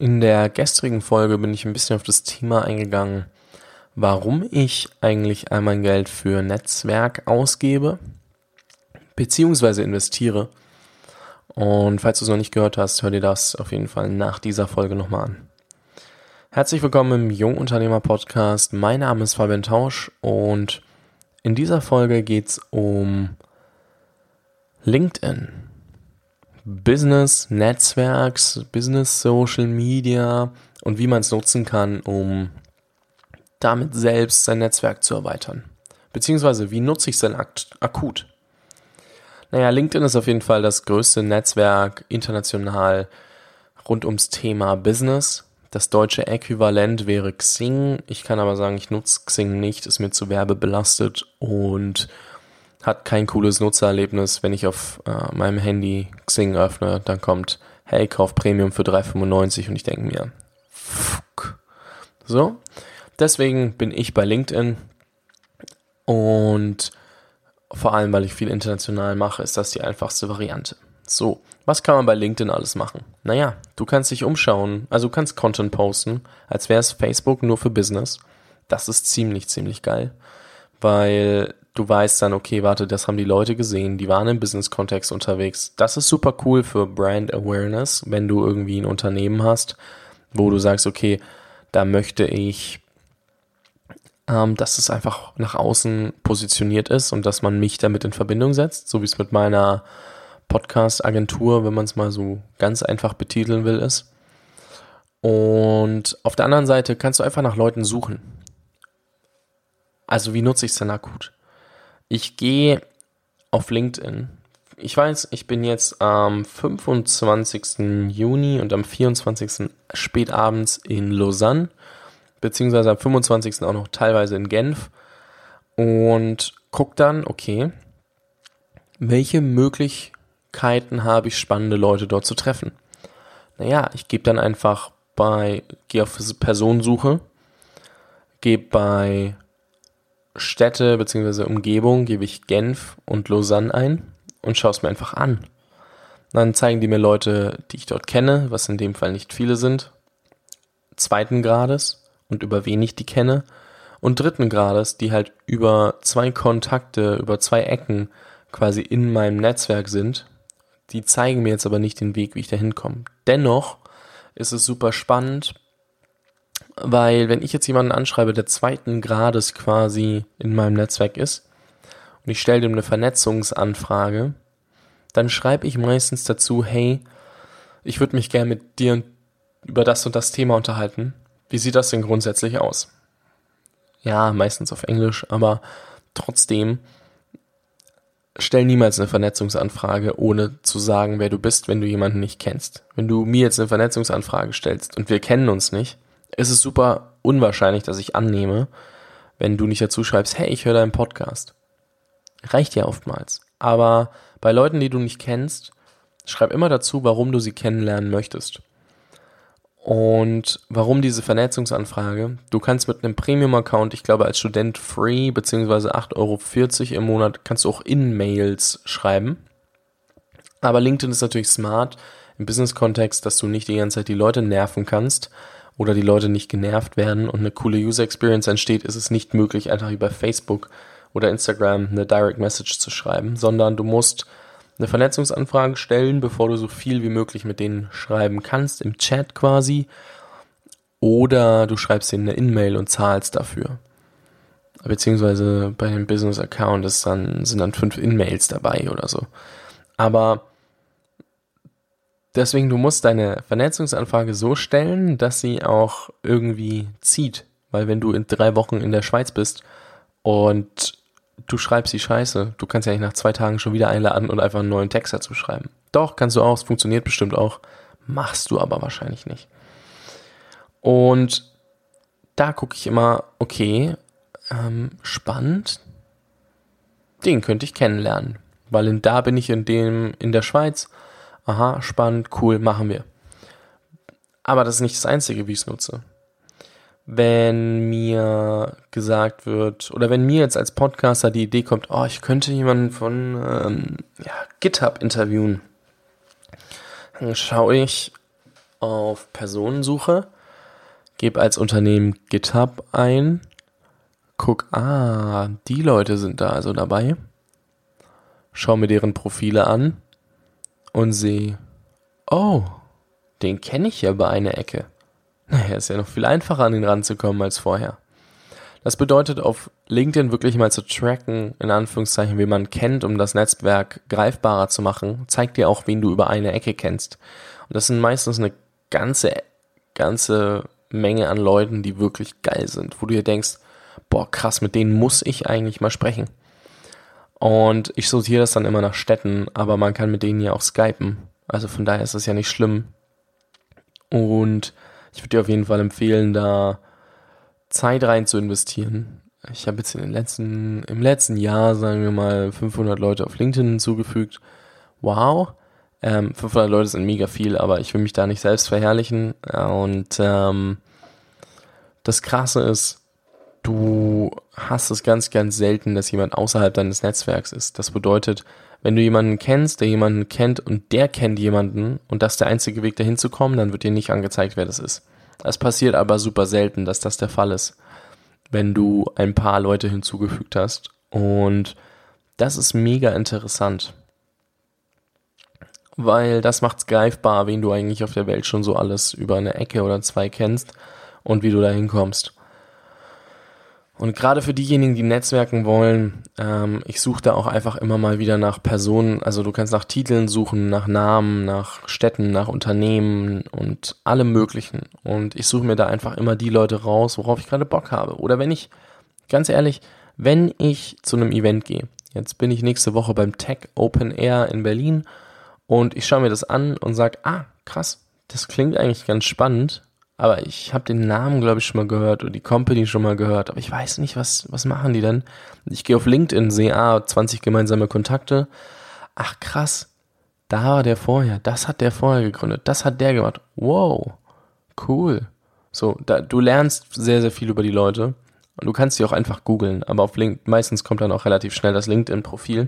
In der gestrigen Folge bin ich ein bisschen auf das Thema eingegangen, warum ich eigentlich all mein Geld für Netzwerk ausgebe, beziehungsweise investiere. Und falls du es noch nicht gehört hast, hör dir das auf jeden Fall nach dieser Folge nochmal an. Herzlich willkommen im Jungunternehmer Podcast. Mein Name ist Fabian Tausch und in dieser Folge geht es um LinkedIn. Business Netzwerks, Business Social Media und wie man es nutzen kann, um damit selbst sein Netzwerk zu erweitern. Beziehungsweise, wie nutze ich es denn ak akut? Naja, LinkedIn ist auf jeden Fall das größte Netzwerk international rund ums Thema Business. Das deutsche Äquivalent wäre Xing. Ich kann aber sagen, ich nutze Xing nicht, ist mir zu werbebelastet und hat kein cooles Nutzererlebnis, wenn ich auf äh, meinem Handy Xing öffne, dann kommt, hey, kauf Premium für 3,95 und ich denke mir, fuck. So, deswegen bin ich bei LinkedIn und vor allem, weil ich viel international mache, ist das die einfachste Variante. So, was kann man bei LinkedIn alles machen? Naja, du kannst dich umschauen, also du kannst Content posten, als wäre es Facebook nur für Business. Das ist ziemlich, ziemlich geil, weil du weißt dann, okay, warte, das haben die Leute gesehen, die waren im Business-Kontext unterwegs. Das ist super cool für Brand Awareness, wenn du irgendwie ein Unternehmen hast, wo du sagst, okay, da möchte ich, ähm, dass es einfach nach außen positioniert ist und dass man mich damit in Verbindung setzt, so wie es mit meiner Podcast-Agentur, wenn man es mal so ganz einfach betiteln will, ist. Und auf der anderen Seite kannst du einfach nach Leuten suchen. Also wie nutze ich es denn akut? Ich gehe auf LinkedIn. Ich weiß, ich bin jetzt am 25. Juni und am 24. spätabends in Lausanne, beziehungsweise am 25. auch noch teilweise in Genf und guck dann, okay, welche Möglichkeiten habe ich, spannende Leute dort zu treffen? Naja, ich gebe dann einfach bei, gehe auf Personensuche, gebe bei Städte bzw. Umgebung gebe ich Genf und Lausanne ein und schaue es mir einfach an. Dann zeigen die mir Leute, die ich dort kenne, was in dem Fall nicht viele sind, zweiten Grades und über wen ich die kenne und dritten Grades, die halt über zwei Kontakte, über zwei Ecken quasi in meinem Netzwerk sind. Die zeigen mir jetzt aber nicht den Weg, wie ich da hinkomme. Dennoch ist es super spannend, weil wenn ich jetzt jemanden anschreibe, der zweiten Grades quasi in meinem Netzwerk ist und ich stelle dem eine Vernetzungsanfrage, dann schreibe ich meistens dazu, hey, ich würde mich gerne mit dir über das und das Thema unterhalten. Wie sieht das denn grundsätzlich aus? Ja, meistens auf Englisch, aber trotzdem stell niemals eine Vernetzungsanfrage, ohne zu sagen, wer du bist, wenn du jemanden nicht kennst. Wenn du mir jetzt eine Vernetzungsanfrage stellst und wir kennen uns nicht, ist es super unwahrscheinlich, dass ich annehme, wenn du nicht dazu schreibst, hey, ich höre deinen Podcast. Reicht ja oftmals. Aber bei Leuten, die du nicht kennst, schreib immer dazu, warum du sie kennenlernen möchtest. Und warum diese Vernetzungsanfrage? Du kannst mit einem Premium-Account, ich glaube als Student free, beziehungsweise 8,40 Euro im Monat, kannst du auch In-Mails schreiben. Aber LinkedIn ist natürlich smart im Business-Kontext, dass du nicht die ganze Zeit die Leute nerven kannst, oder die Leute nicht genervt werden und eine coole User Experience entsteht, ist es nicht möglich, einfach über Facebook oder Instagram eine Direct Message zu schreiben, sondern du musst eine Vernetzungsanfrage stellen, bevor du so viel wie möglich mit denen schreiben kannst, im Chat quasi. Oder du schreibst ihnen eine In-Mail und zahlst dafür. Beziehungsweise bei dem Business-Account dann, sind dann fünf In-Mails dabei oder so. Aber Deswegen, du musst deine Vernetzungsanfrage so stellen, dass sie auch irgendwie zieht. Weil wenn du in drei Wochen in der Schweiz bist und du schreibst die Scheiße, du kannst ja nicht nach zwei Tagen schon wieder einladen und einfach einen neuen Text dazu schreiben. Doch, kannst du auch, es funktioniert bestimmt auch. Machst du aber wahrscheinlich nicht. Und da gucke ich immer, okay, ähm, spannend, den könnte ich kennenlernen. Weil in, da bin ich in dem, in der Schweiz aha, spannend, cool, machen wir. Aber das ist nicht das Einzige, wie ich es nutze. Wenn mir gesagt wird, oder wenn mir jetzt als Podcaster die Idee kommt, oh, ich könnte jemanden von ähm, ja, GitHub interviewen, dann schaue ich, auf Personensuche, gebe als Unternehmen GitHub ein, guck, ah, die Leute sind da also dabei, schau mir deren Profile an und sehe, oh, den kenne ich ja bei einer Ecke. Naja, ist ja noch viel einfacher an ihn ranzukommen als vorher. Das bedeutet, auf LinkedIn wirklich mal zu tracken, in Anführungszeichen, wie man kennt, um das Netzwerk greifbarer zu machen, zeigt dir auch, wen du über eine Ecke kennst. Und das sind meistens eine ganze, ganze Menge an Leuten, die wirklich geil sind, wo du dir denkst, boah, krass, mit denen muss ich eigentlich mal sprechen. Und ich sortiere das dann immer nach Städten, aber man kann mit denen ja auch skypen. Also von daher ist das ja nicht schlimm. Und ich würde dir auf jeden Fall empfehlen, da Zeit rein zu investieren. Ich habe jetzt in den letzten, im letzten Jahr, sagen wir mal, 500 Leute auf LinkedIn hinzugefügt. Wow. Ähm, 500 Leute sind mega viel, aber ich will mich da nicht selbst verherrlichen. Und ähm, das Krasse ist, du hast es ganz, ganz selten, dass jemand außerhalb deines Netzwerks ist. Das bedeutet, wenn du jemanden kennst, der jemanden kennt und der kennt jemanden und das ist der einzige Weg dahin zu kommen, dann wird dir nicht angezeigt, wer das ist. Es passiert aber super selten, dass das der Fall ist, wenn du ein paar Leute hinzugefügt hast. Und das ist mega interessant. Weil das macht's greifbar, wen du eigentlich auf der Welt schon so alles über eine Ecke oder zwei kennst und wie du da hinkommst. Und gerade für diejenigen, die Netzwerken wollen, ähm, ich suche da auch einfach immer mal wieder nach Personen. Also du kannst nach Titeln suchen, nach Namen, nach Städten, nach Unternehmen und allem Möglichen. Und ich suche mir da einfach immer die Leute raus, worauf ich gerade Bock habe. Oder wenn ich, ganz ehrlich, wenn ich zu einem Event gehe, jetzt bin ich nächste Woche beim Tech Open Air in Berlin und ich schaue mir das an und sage, ah, krass, das klingt eigentlich ganz spannend aber ich habe den Namen, glaube ich, schon mal gehört und die Company schon mal gehört, aber ich weiß nicht, was, was machen die denn? Ich gehe auf LinkedIn, sehe, ah, 20 gemeinsame Kontakte. Ach krass, da war der vorher, das hat der vorher gegründet, das hat der gemacht. Wow, cool. So, da, du lernst sehr, sehr viel über die Leute und du kannst sie auch einfach googeln, aber auf LinkedIn, meistens kommt dann auch relativ schnell das LinkedIn-Profil.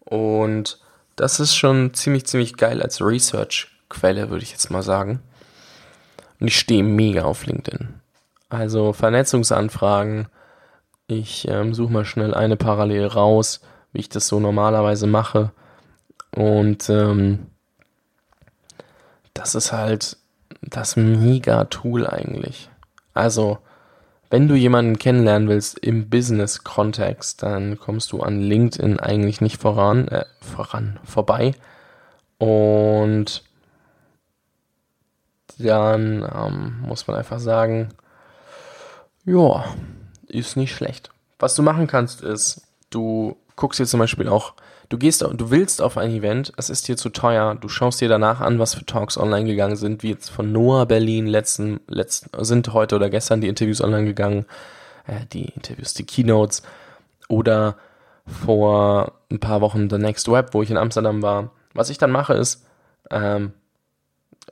Und das ist schon ziemlich, ziemlich geil als Research-Quelle, würde ich jetzt mal sagen. Und ich stehe mega auf LinkedIn. Also Vernetzungsanfragen. Ich ähm, suche mal schnell eine parallel raus, wie ich das so normalerweise mache. Und ähm, das ist halt das Mega-Tool eigentlich. Also, wenn du jemanden kennenlernen willst im Business-Kontext, dann kommst du an LinkedIn eigentlich nicht voran, äh, voran, vorbei. Und dann ähm, muss man einfach sagen, ja, ist nicht schlecht. Was du machen kannst, ist, du guckst dir zum Beispiel auch, du gehst, du willst auf ein Event, es ist dir zu teuer, du schaust dir danach an, was für Talks online gegangen sind, wie jetzt von Noah Berlin letzten, letzten, sind heute oder gestern die Interviews online gegangen, äh, die Interviews, die Keynotes, oder vor ein paar Wochen The Next Web, wo ich in Amsterdam war. Was ich dann mache ist, ähm,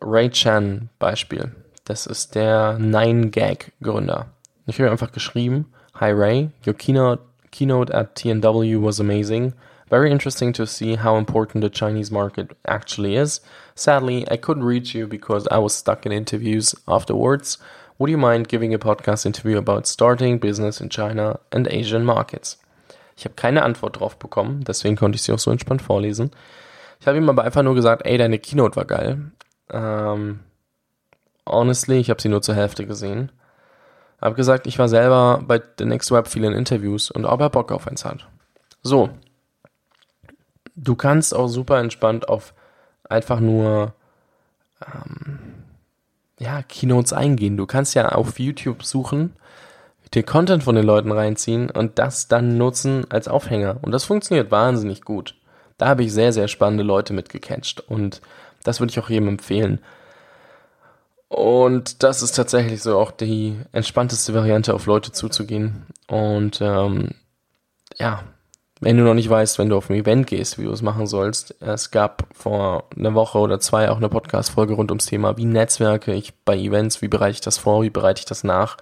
Ray Chan Beispiel. Das ist der Nine Gag Gründer. Ich habe einfach geschrieben, Hi Ray, your keynote, keynote at TNW was amazing. Very interesting to see how important the Chinese market actually is. Sadly, I couldn't reach you because I was stuck in interviews afterwards. Would you mind giving a podcast interview about starting business in China and Asian markets? Ich habe keine Antwort drauf bekommen, deswegen konnte ich sie auch so entspannt vorlesen. Ich habe ihm aber einfach nur gesagt, ey, deine Keynote war geil. Ähm, honestly, ich habe sie nur zur Hälfte gesehen. Hab gesagt, ich war selber bei The Next Web vielen Interviews und ob er Bock auf eins hat. So. Du kannst auch super entspannt auf einfach nur ähm, ja, Keynotes eingehen. Du kannst ja auf YouTube suchen, dir Content von den Leuten reinziehen und das dann nutzen als Aufhänger. Und das funktioniert wahnsinnig gut. Da habe ich sehr, sehr spannende Leute mitgecatcht und das würde ich auch jedem empfehlen. Und das ist tatsächlich so auch die entspannteste Variante, auf Leute zuzugehen. Und ähm, ja, wenn du noch nicht weißt, wenn du auf ein Event gehst, wie du es machen sollst, es gab vor einer Woche oder zwei auch eine Podcast-Folge rund ums Thema, wie netzwerke ich bei Events, wie bereite ich das vor, wie bereite ich das nach.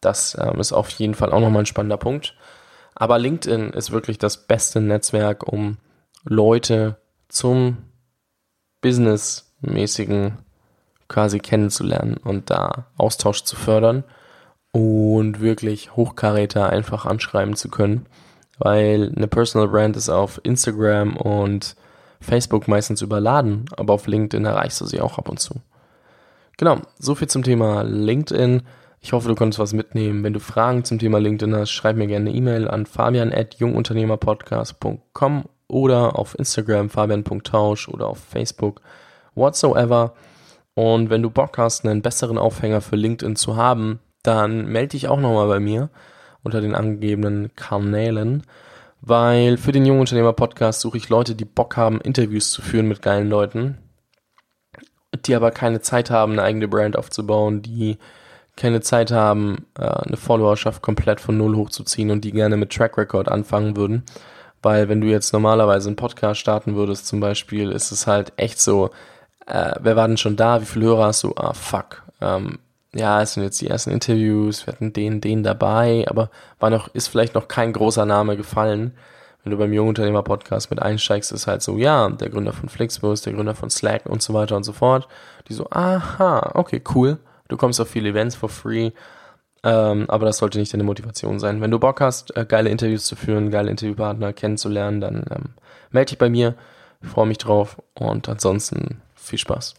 Das ähm, ist auf jeden Fall auch nochmal ein spannender Punkt. Aber LinkedIn ist wirklich das beste Netzwerk, um Leute zum businessmäßigen quasi kennenzulernen und da Austausch zu fördern und wirklich Hochkaräter einfach anschreiben zu können, weil eine Personal Brand ist auf Instagram und Facebook meistens überladen, aber auf LinkedIn erreichst du sie auch ab und zu. Genau, so viel zum Thema LinkedIn. Ich hoffe, du konntest was mitnehmen. Wenn du Fragen zum Thema LinkedIn hast, schreib mir gerne eine E-Mail an fabian.jungunternehmerpodcast.com oder auf Instagram fabian.tausch oder auf Facebook, whatsoever. Und wenn du Bock hast, einen besseren Aufhänger für LinkedIn zu haben, dann melde dich auch nochmal bei mir unter den angegebenen Kanälen, weil für den Jungunternehmer Podcast suche ich Leute, die Bock haben, Interviews zu führen mit geilen Leuten, die aber keine Zeit haben, eine eigene Brand aufzubauen, die keine Zeit haben, äh, eine Followerschaft komplett von Null hochzuziehen und die gerne mit Track Record anfangen würden. Weil wenn du jetzt normalerweise einen Podcast starten würdest zum Beispiel, ist es halt echt so, äh, wer war denn schon da, wie viele Hörer hast du? Ah, fuck. Ähm, ja, es sind jetzt die ersten Interviews, wir hatten den, den dabei, aber war noch, ist vielleicht noch kein großer Name gefallen. Wenn du beim Jungunternehmer Podcast mit einsteigst, ist halt so, ja, der Gründer von Flixbus, der Gründer von Slack und so weiter und so fort. Die so, aha, okay, cool. Du kommst auf viele Events for free. Ähm, aber das sollte nicht deine Motivation sein. Wenn du Bock hast, äh, geile Interviews zu führen, geile Interviewpartner kennenzulernen, dann ähm, melde dich bei mir. Ich freue mich drauf und ansonsten viel Spaß.